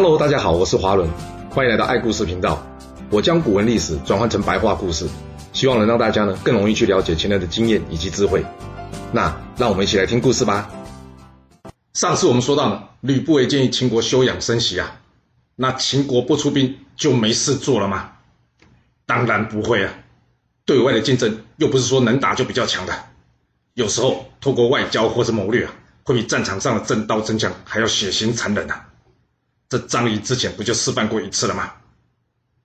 Hello，大家好，我是华伦，欢迎来到爱故事频道。我将古文历史转换成白话故事，希望能让大家呢更容易去了解前人的经验以及智慧。那让我们一起来听故事吧。上次我们说到呢，吕不韦建议秦国休养生息啊，那秦国不出兵就没事做了吗？当然不会啊，对外的竞争又不是说能打就比较强的，有时候透过外交或者谋略啊，会比战场上的真刀真枪还要血腥残忍啊。这张仪之前不就示范过一次了吗？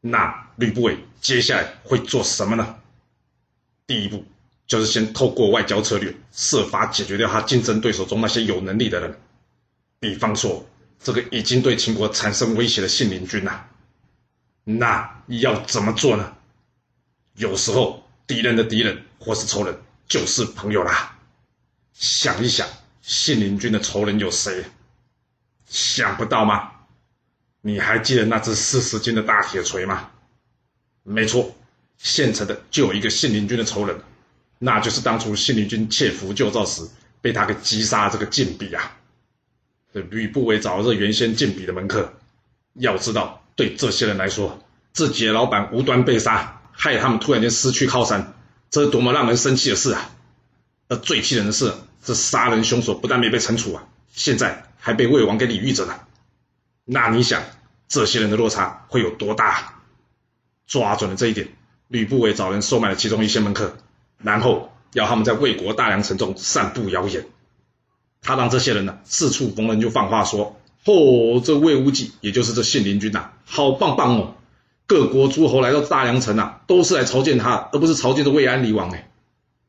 那吕不韦接下来会做什么呢？第一步就是先透过外交策略，设法解决掉他竞争对手中那些有能力的人，比方说这个已经对秦国产生威胁的信陵君呐。那要怎么做呢？有时候敌人的敌人或是仇人就是朋友啦。想一想，信陵君的仇人有谁？想不到吗？你还记得那只四十斤的大铁锤吗？没错，现成的就有一个信陵君的仇人，那就是当初信陵君窃符救赵时被他给击杀这个晋鄙啊。这吕不韦找这原先晋鄙的门客，要知道，对这些人来说，自己的老板无端被杀，害他们突然间失去靠山，这是多么让人生气的事啊！而最气人的是，这杀人凶手不但没被惩处啊，现在还被魏王给礼遇着呢。那你想，这些人的落差会有多大？抓准了这一点，吕不韦找人收买了其中一些门客，然后要他们在魏国大梁城中散布谣言。他让这些人呢，四处逢人就放话说：“哦，这魏无忌，也就是这信陵君呐，好棒棒哦！各国诸侯来到大梁城啊，都是来朝见他，而不是朝见的魏安离王哎。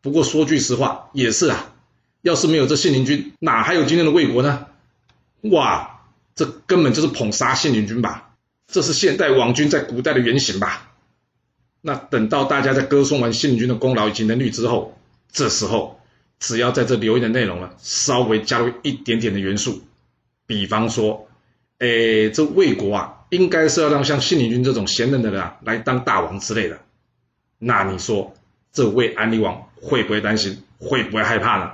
不过说句实话，也是啊，要是没有这信陵君，哪还有今天的魏国呢？哇！”这根本就是捧杀信陵君吧？这是现代网军在古代的原型吧？那等到大家在歌颂完信陵君的功劳以及能力之后，这时候只要在这留言的内容呢，稍微加入一点点的元素，比方说，哎，这魏国啊，应该是要让像信陵君这种贤能的人啊来当大王之类的，那你说这魏安离王会不会担心？会不会害怕呢？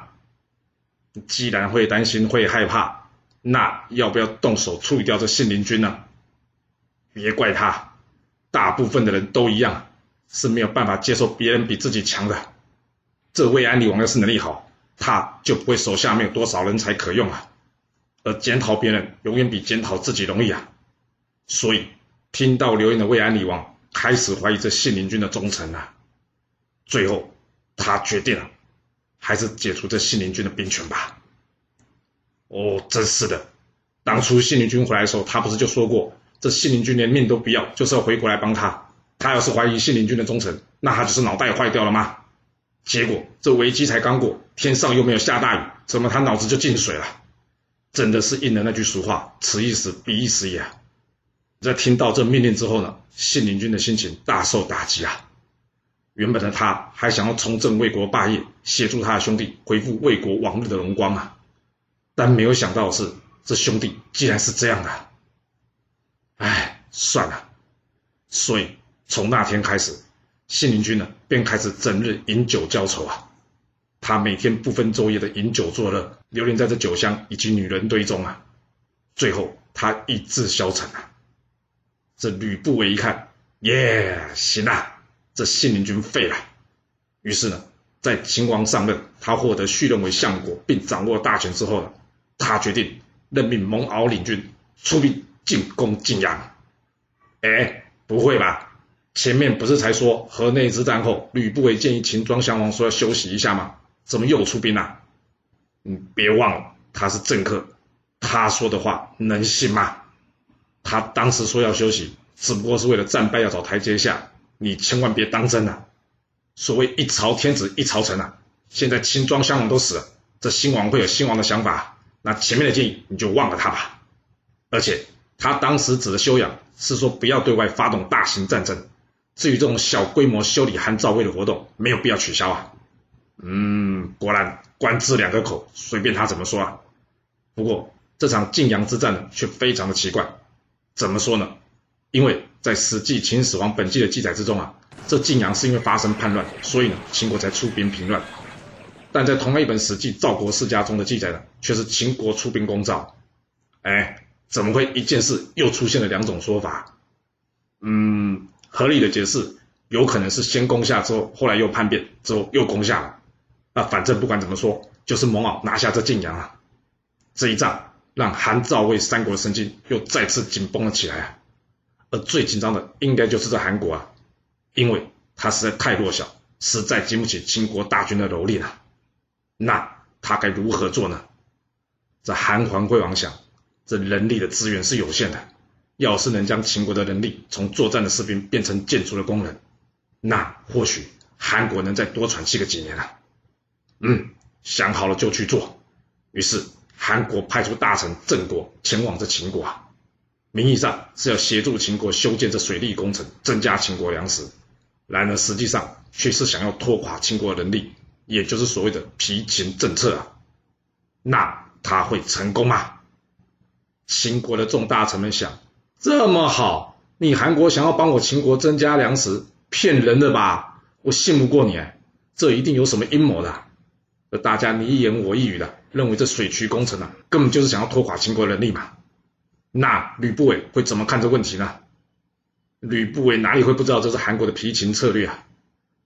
既然会担心，会害怕。那要不要动手处理掉这信陵君呢？别怪他，大部分的人都一样，是没有办法接受别人比自己强的。这魏安离王要是能力好，他就不会手下没有多少人才可用啊。而检讨别人永远比检讨自己容易啊。所以听到留言的魏安离王开始怀疑这信陵君的忠诚啊。最后他决定了，还是解除这信陵君的兵权吧。哦，真是的！当初信陵君回来的时候，他不是就说过，这信陵君连命都不要，就是要回国来帮他。他要是怀疑信陵君的忠诚，那他就是脑袋坏掉了吗？结果这危机才刚过，天上又没有下大雨，怎么他脑子就进水了？真的是应了那句俗话：“此一时，彼一时也。”在听到这命令之后呢，信陵君的心情大受打击啊！原本的他还想要重振魏国霸业，协助他的兄弟恢复魏国往日的荣光啊！但没有想到的是，这兄弟竟然是这样的。哎，算了。所以从那天开始，信陵君呢便开始整日饮酒浇愁啊。他每天不分昼夜的饮酒作乐，流连在这酒香以及女人堆中啊。最后他意志消沉啊。这吕不韦一看，耶，行啊，这信陵君废了。于是呢，在秦王上任，他获得续任为相国，并掌握大权之后呢。他决定任命蒙敖领军出兵进攻晋阳。哎，不会吧？前面不是才说河内之战后，吕不韦建议秦庄襄王说要休息一下吗？怎么又出兵了？你别忘了，他是政客，他说的话能信吗？他当时说要休息，只不过是为了战败要找台阶下，你千万别当真啊！所谓一朝天子一朝臣啊，现在秦庄襄王都死了，这新王会有新王的想法。那前面的建议你就忘了他吧，而且他当时指的修养是说不要对外发动大型战争，至于这种小规模修理韩赵魏的活动，没有必要取消啊。嗯，果然官字两个口，随便他怎么说啊。不过这场晋阳之战呢，却非常的奇怪，怎么说呢？因为在《史记·秦始皇本纪》的记载之中啊，这晋阳是因为发生叛乱，所以呢秦国才出兵平乱。但在同一本《史记·赵国世家》中的记载呢，却是秦国出兵攻赵。哎，怎么会一件事又出现了两种说法？嗯，合理的解释有可能是先攻下之后，后来又叛变之后又攻下了。那反正不管怎么说，就是蒙骜拿下这晋阳啊。这一仗让韩赵魏三国的神经又再次紧绷了起来啊。而最紧张的应该就是这韩国啊，因为他实在太弱小，实在经不起秦国大军的蹂躏啊。那他该如何做呢？这韩桓惠王想，这人力的资源是有限的，要是能将秦国的人力从作战的士兵变成建筑的工人，那或许韩国能再多喘息个几年啊。嗯，想好了就去做。于是韩国派出大臣郑国前往这秦国啊，名义上是要协助秦国修建这水利工程，增加秦国粮食，然而实际上却是想要拖垮秦国的人力，也就是所谓的疲秦政策啊。那。他会成功吗？秦国的众大臣们想：这么好，你韩国想要帮我秦国增加粮食，骗人的吧？我信不过你，这一定有什么阴谋的。而大家你一言我一语的，认为这水渠工程啊，根本就是想要拖垮秦国人力嘛。那吕不韦会怎么看这问题呢？吕不韦哪里会不知道这是韩国的疲秦策略啊？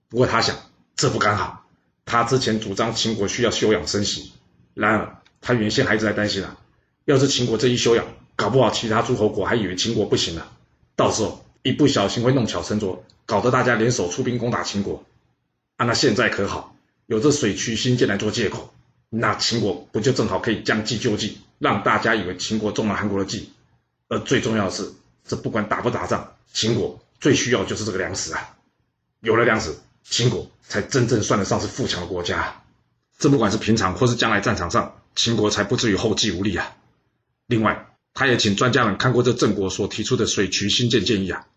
不过他想，这不刚好？他之前主张秦国需要休养生息，然而。他原先还一直在担心啊，要是秦国这一休养，搞不好其他诸侯国还以为秦国不行了，到时候一不小心会弄巧成拙，搞得大家联手出兵攻打秦国。啊，那现在可好，有这水渠兴建来做借口，那秦国不就正好可以将计就计，让大家以为秦国中了韩国的计。而最重要的是，这不管打不打仗，秦国最需要就是这个粮食啊，有了粮食，秦国才真正算得上是富强的国家。这不管是平常或是将来战场上。秦国才不至于后继无力啊！另外，他也请专家们看过这郑国所提出的水渠兴建建议啊，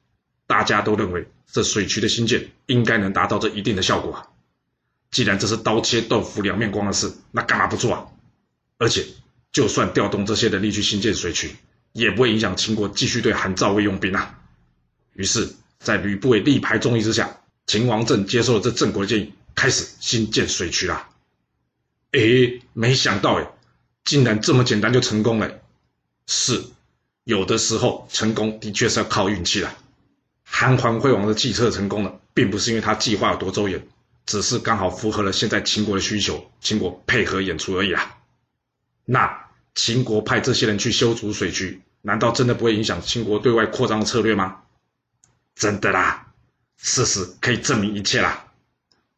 大家都认为这水渠的兴建应该能达到这一定的效果啊。既然这是刀切豆腐两面光的事，那干嘛不做啊？而且，就算调动这些人力去兴建水渠，也不会影响秦国继续对韩赵魏用兵啊。于是，在吕不韦力排众议之下，秦王政接受了这郑国的建议，开始兴建水渠啦。诶，没想到诶，竟然这么简单就成功了。是，有的时候成功的确是要靠运气的。韩桓惠王的计策成功了，并不是因为他计划有多周延，只是刚好符合了现在秦国的需求，秦国配合演出而已啊。那秦国派这些人去修筑水渠，难道真的不会影响秦国对外扩张的策略吗？真的啦，事实可以证明一切啦。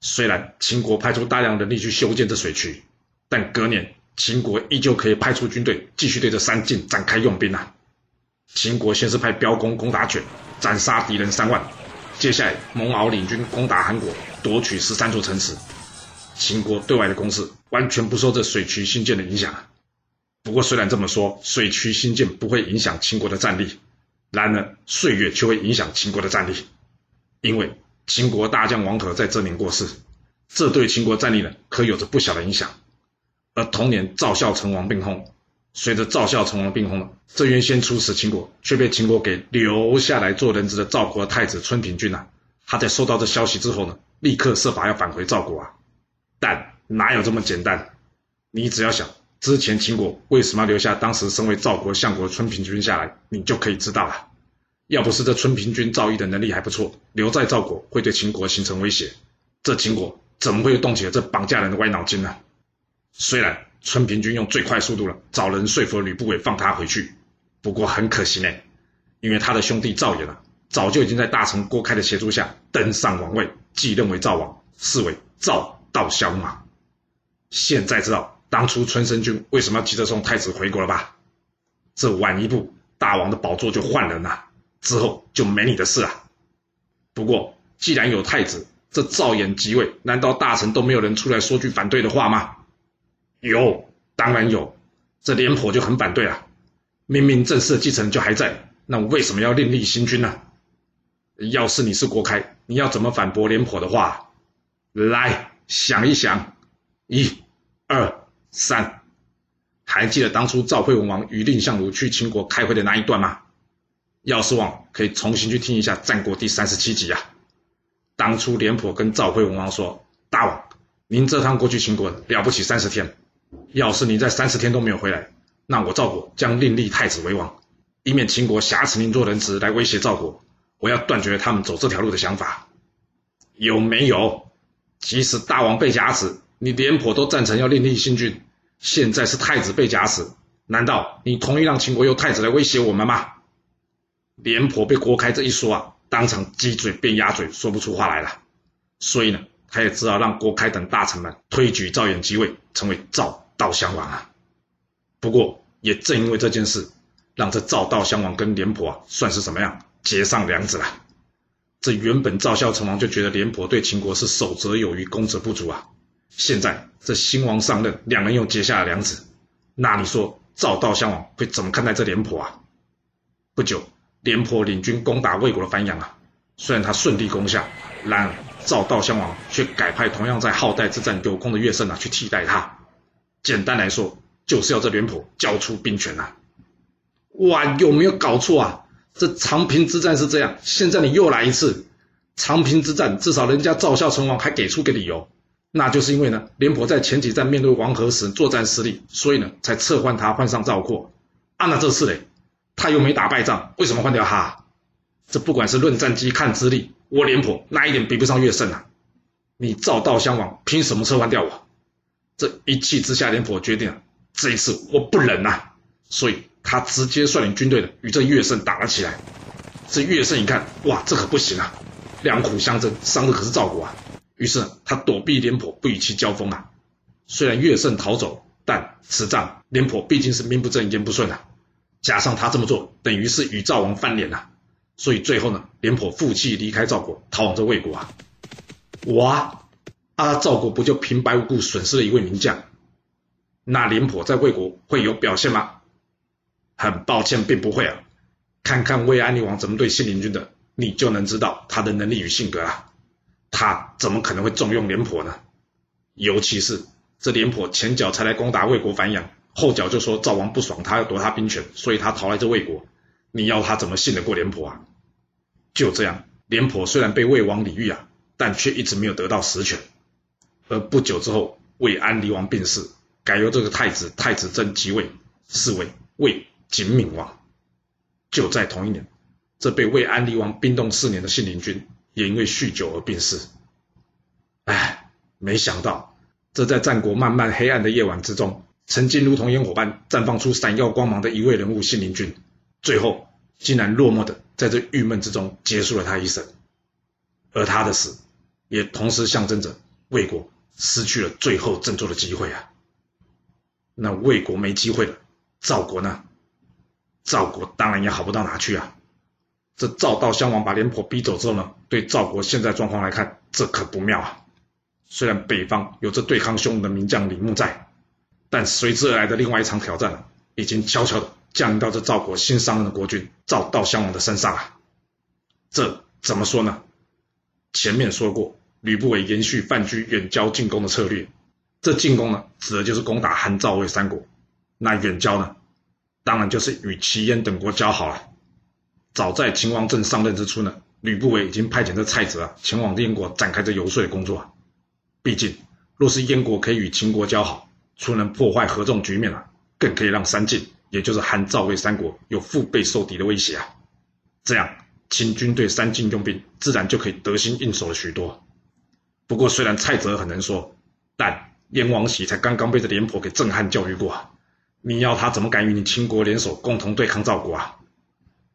虽然秦国派出大量人力去修建这水渠，但隔年秦国依旧可以派出军队继续对这三晋展开用兵啊。秦国先是派标公攻打犬，斩杀敌人三万，接下来蒙骜领军攻打韩国，夺取十三座城池。秦国对外的攻势完全不受这水渠兴建的影响。不过虽然这么说，水渠兴建不会影响秦国的战力，然而岁月却会影响秦国的战力，因为。秦国大将王闥在这年过世，这对秦国战力呢，可有着不小的影响。而同年赵孝成王病薨，随着赵孝成王病薨了，这原先出使秦国却被秦国给留下来做人质的赵国太子春平君啊，他在收到这消息之后呢，立刻设法要返回赵国啊。但哪有这么简单？你只要想之前秦国为什么要留下当时身为赵国相国的春平君下来，你就可以知道了。要不是这春平君赵义的能力还不错，留在赵国会对秦国形成威胁，这秦国怎么会动起了这绑架人的歪脑筋呢？虽然春平君用最快速度了找人说服了吕不韦放他回去，不过很可惜呢，因为他的兄弟赵衍啊，早就已经在大臣郭开的协助下登上王位，继任为赵王，是为赵悼襄嘛。现在知道当初春申君为什么要急着送太子回国了吧？这晚一步，大王的宝座就换人了。之后就没你的事了。不过，既然有太子，这赵衍即位，难道大臣都没有人出来说句反对的话吗？有，当然有。这廉颇就很反对了。明明正式的继承就还在，那我为什么要另立新君呢？要是你是郭开，你要怎么反驳廉颇的话？来想一想，一、二、三，还记得当初赵惠文王与蔺相如去秦国开会的那一段吗？要是忘，可以重新去听一下《战国》第三十七集啊。当初廉颇跟赵惠文王说：“大王，您这趟过去秦国了不起三十天，要是你在三十天都没有回来，那我赵国将另立太子为王，以免秦国挟持您做人质来威胁赵国，我要断绝他们走这条路的想法。有没有？即使大王被挟持，你廉颇都赞成要另立新君。现在是太子被挟持，难道你同意让秦国用太子来威胁我们吗？廉颇被郭开这一说啊，当场鸡嘴变鸭嘴，说不出话来了。所以呢，他也只好让郭开等大臣们推举赵偃即位，成为赵悼襄王啊。不过，也正因为这件事，让这赵悼襄王跟廉颇啊，算是怎么样结上梁子了。这原本赵孝成王就觉得廉颇对秦国是守则有余，攻则不足啊。现在这新王上任，两人又结下了梁子，那你说赵悼襄王会怎么看待这廉颇啊？不久，廉颇领军攻打魏国的繁阳啊，虽然他顺利攻下，然而赵悼襄王却改派同样在浩代之战有功的乐胜啊去替代他。简单来说，就是要这廉颇交出兵权、啊！哇，有没有搞错啊？这长平之战是这样，现在你又来一次。长平之战至少人家赵孝成王还给出个理由，那就是因为呢，廉颇在前几战面对王和时作战失利，所以呢才撤换他换上赵括。啊，那这次嘞，他又没打败仗，为什么换掉他？这不管是论战绩看资历，我廉颇哪一点比不上乐胜啊？你赵悼襄王凭什么撤换掉我？这一气之下，廉颇决定了，这一次我不忍呐，所以。他直接率领军队的与这乐胜打了起来。这乐胜一看，哇，这可不行啊！两虎相争，伤的可是赵国啊。于是他躲避廉颇，不与其交锋啊。虽然乐胜逃走，但此仗廉颇毕竟是名不正言不顺啊。加上他这么做，等于是与赵王翻脸啊。所以最后呢，廉颇负气离开赵国，逃往这魏国啊。哇，啊，赵国不就平白无故损失了一位名将？那廉颇在魏国会有表现吗？很抱歉，并不会啊。看看魏安陵王怎么对信陵君的，你就能知道他的能力与性格了。他怎么可能会重用廉颇呢？尤其是这廉颇前脚才来攻打魏国繁阳，后脚就说赵王不爽他要夺他兵权，所以他逃来这魏国。你要他怎么信得过廉颇啊？就这样，廉颇虽然被魏王礼遇啊，但却一直没有得到实权。而不久之后，魏安陵王病逝，改由这个太子太子曾即位，是为魏。景敏王。就在同一年，这被魏安陵王冰冻四年的信陵君也因为酗酒而病逝。哎，没想到这在战国漫漫黑暗的夜晚之中，曾经如同烟火般绽放出闪耀光芒的一位人物信陵君，最后竟然落寞的在这郁闷之中结束了他一生。而他的死，也同时象征着魏国失去了最后振作的机会啊。那魏国没机会了，赵国呢？赵国当然也好不到哪去啊！这赵悼襄王把廉颇逼走之后呢，对赵国现在状况来看，这可不妙啊！虽然北方有着对抗匈奴的名将李牧在，但随之而来的另外一场挑战，已经悄悄的降临到这赵国新上任的国君赵悼襄王的身上了！这怎么说呢？前面说过，吕不韦延续范雎远交近攻的策略，这进攻呢，指的就是攻打韩赵魏三国；那远交呢？当然就是与齐燕等国交好了。早在秦王政上任之初呢，吕不韦已经派遣这蔡泽啊前往燕国展开这游说的工作。毕竟，若是燕国可以与秦国交好，除能破坏合纵局面啊，更可以让三晋，也就是韩赵魏三国有腹背受敌的威胁啊。这样，秦军对三晋用兵，自然就可以得心应手了许多。不过，虽然蔡泽很能说，但燕王喜才刚刚被这廉颇给震撼教育过啊。你要他怎么敢与你秦国联手共同对抗赵国啊？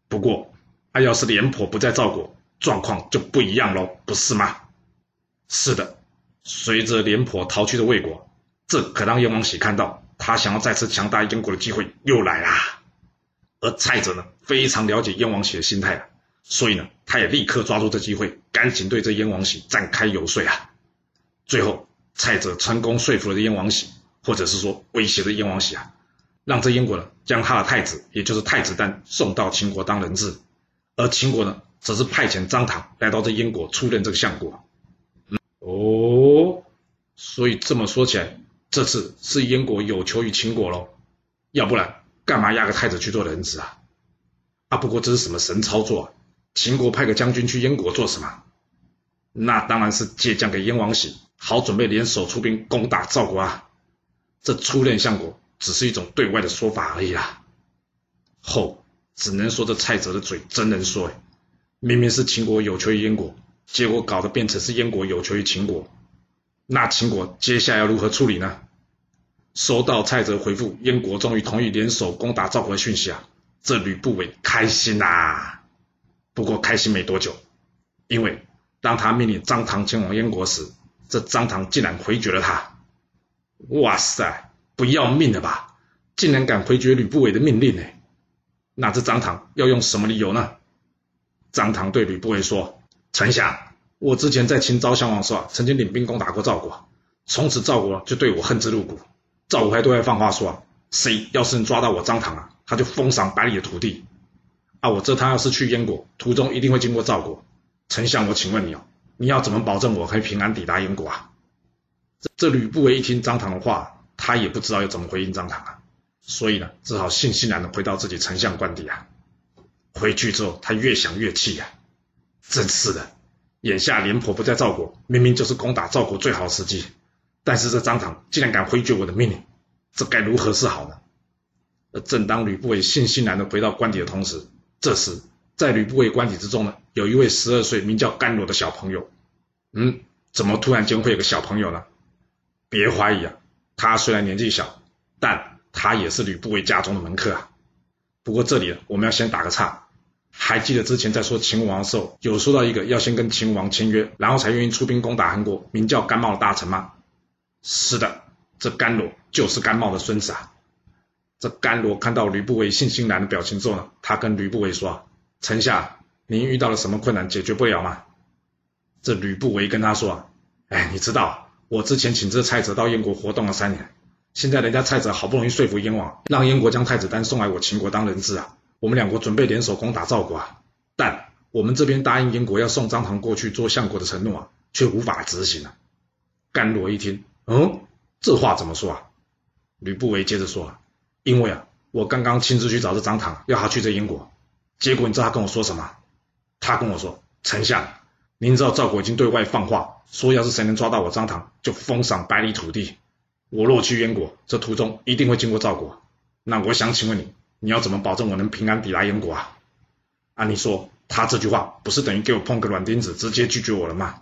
不过，他要是廉颇不在赵国，状况就不一样喽，不是吗？是的，随着廉颇逃去的魏国，这可让燕王喜看到他想要再次强大燕国的机会又来啦。而蔡泽呢，非常了解燕王喜的心态啊，所以呢，他也立刻抓住这机会，赶紧对这燕王喜展开游说啊。最后，蔡泽成功说服了燕王喜，或者是说威胁着燕王喜啊。让这燕国呢，将他的太子，也就是太子丹送到秦国当人质，而秦国呢，则是派遣张唐来到这燕国出任这个相国。哦，所以这么说起来，这次是燕国有求于秦国喽？要不然干嘛押个太子去做人质啊？啊，不过这是什么神操作啊？秦国派个将军去燕国做什么？那当然是借将给燕王喜，好准备联手出兵攻打赵国啊。这初任相国。只是一种对外的说法而已啦。后只能说这蔡泽的嘴真能说，明明是秦国有求于燕国，结果搞得变成是燕国有求于秦国，那秦国接下来要如何处理呢？收到蔡泽回复，燕国终于同意联手攻打赵国的讯息啊，这吕不韦开心呐、不过开心没多久，因为当他命令张唐前往燕国时，这张唐竟然回绝了他。哇塞，不要命了吧？竟然敢回绝吕不韦的命令呢？那这张唐要用什么理由呢？张唐对吕不韦说：“丞相，我之前在秦昭襄王时啊，曾经领兵攻打过赵国，从此赵国就对我恨之入骨。赵国还对外放话说，谁要是能抓到我张唐啊，他就封赏百里的土地。啊，我这趟要是去燕国，途中一定会经过赵国。丞相，我请问你哦，你要怎么保证我可以平安抵达燕国啊？”这这吕不韦一听张唐的话，他也不知道要怎么回应张唐啊。所以呢，只好悻悻然的回到自己丞相官邸啊。回去之后，他越想越气呀、啊，真是的，眼下廉颇不在赵国，明明就是攻打赵国最好时机，但是这张唐竟然敢回绝我的命令，这该如何是好呢？而正当吕不韦信心难的回到官邸的同时，这时在吕不韦官邸之中呢，有一位十二岁名叫甘罗的小朋友。嗯，怎么突然间会有个小朋友呢？别怀疑啊，他虽然年纪小，但他也是吕不韦家中的门客啊。不过这里我们要先打个岔，还记得之前在说秦王的时候，有说到一个要先跟秦王签约，然后才愿意出兵攻打韩国，名叫甘茂的大臣吗？是的，这甘罗就是甘茂的孙子啊。这甘罗看到吕不韦信心难的表情之后呢，他跟吕不韦说：“丞相，您遇到了什么困难解决不了吗？”这吕不韦跟他说：“哎，你知道，我之前请这蔡泽到燕国活动了三年。”现在人家蔡泽好不容易说服燕王，让燕国将太子丹送来我秦国当人质啊！我们两国准备联手攻打赵国啊！但我们这边答应燕国要送张唐过去做相国的承诺啊，却无法执行啊！甘罗一听，嗯，这话怎么说啊？吕不韦接着说啊，因为啊，我刚刚亲自去找这张唐，要他去这燕国，结果你知道他跟我说什么？他跟我说，丞相，您知道赵国已经对外放话，说要是谁能抓到我张唐，就封赏百里土地。我若去燕国，这途中一定会经过赵国。那我想请问你，你要怎么保证我能平安抵达燕国啊？按理说，他这句话不是等于给我碰个软钉子，直接拒绝我了吗？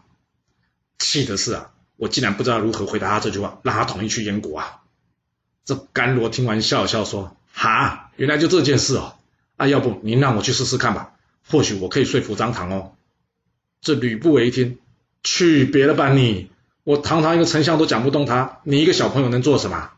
气的是啊，我竟然不知道如何回答他这句话，让他同意去燕国啊！这甘罗听完笑了笑说：“哈，原来就这件事哦。啊，要不您让我去试试看吧，或许我可以说服张唐哦。”这吕不韦一听，去别了吧你！我堂堂一个丞相都讲不动他，你一个小朋友能做什么？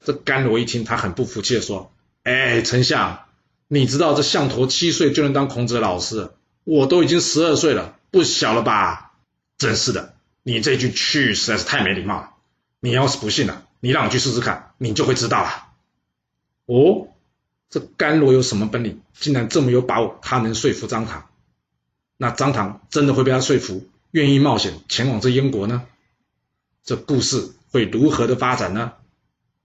这甘罗一听，他很不服气的说：“哎，丞相，你知道这项头七岁就能当孔子的老师，我都已经十二岁了，不小了吧？真是的，你这句去实在是太没礼貌了。你要是不信了，你让我去试试看，你就会知道了。”哦，这甘罗有什么本领，竟然这么有把握，他能说服张唐？那张唐真的会被他说服，愿意冒险前往这燕国呢？这故事会如何的发展呢？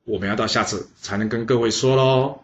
我们要到下次才能跟各位说喽。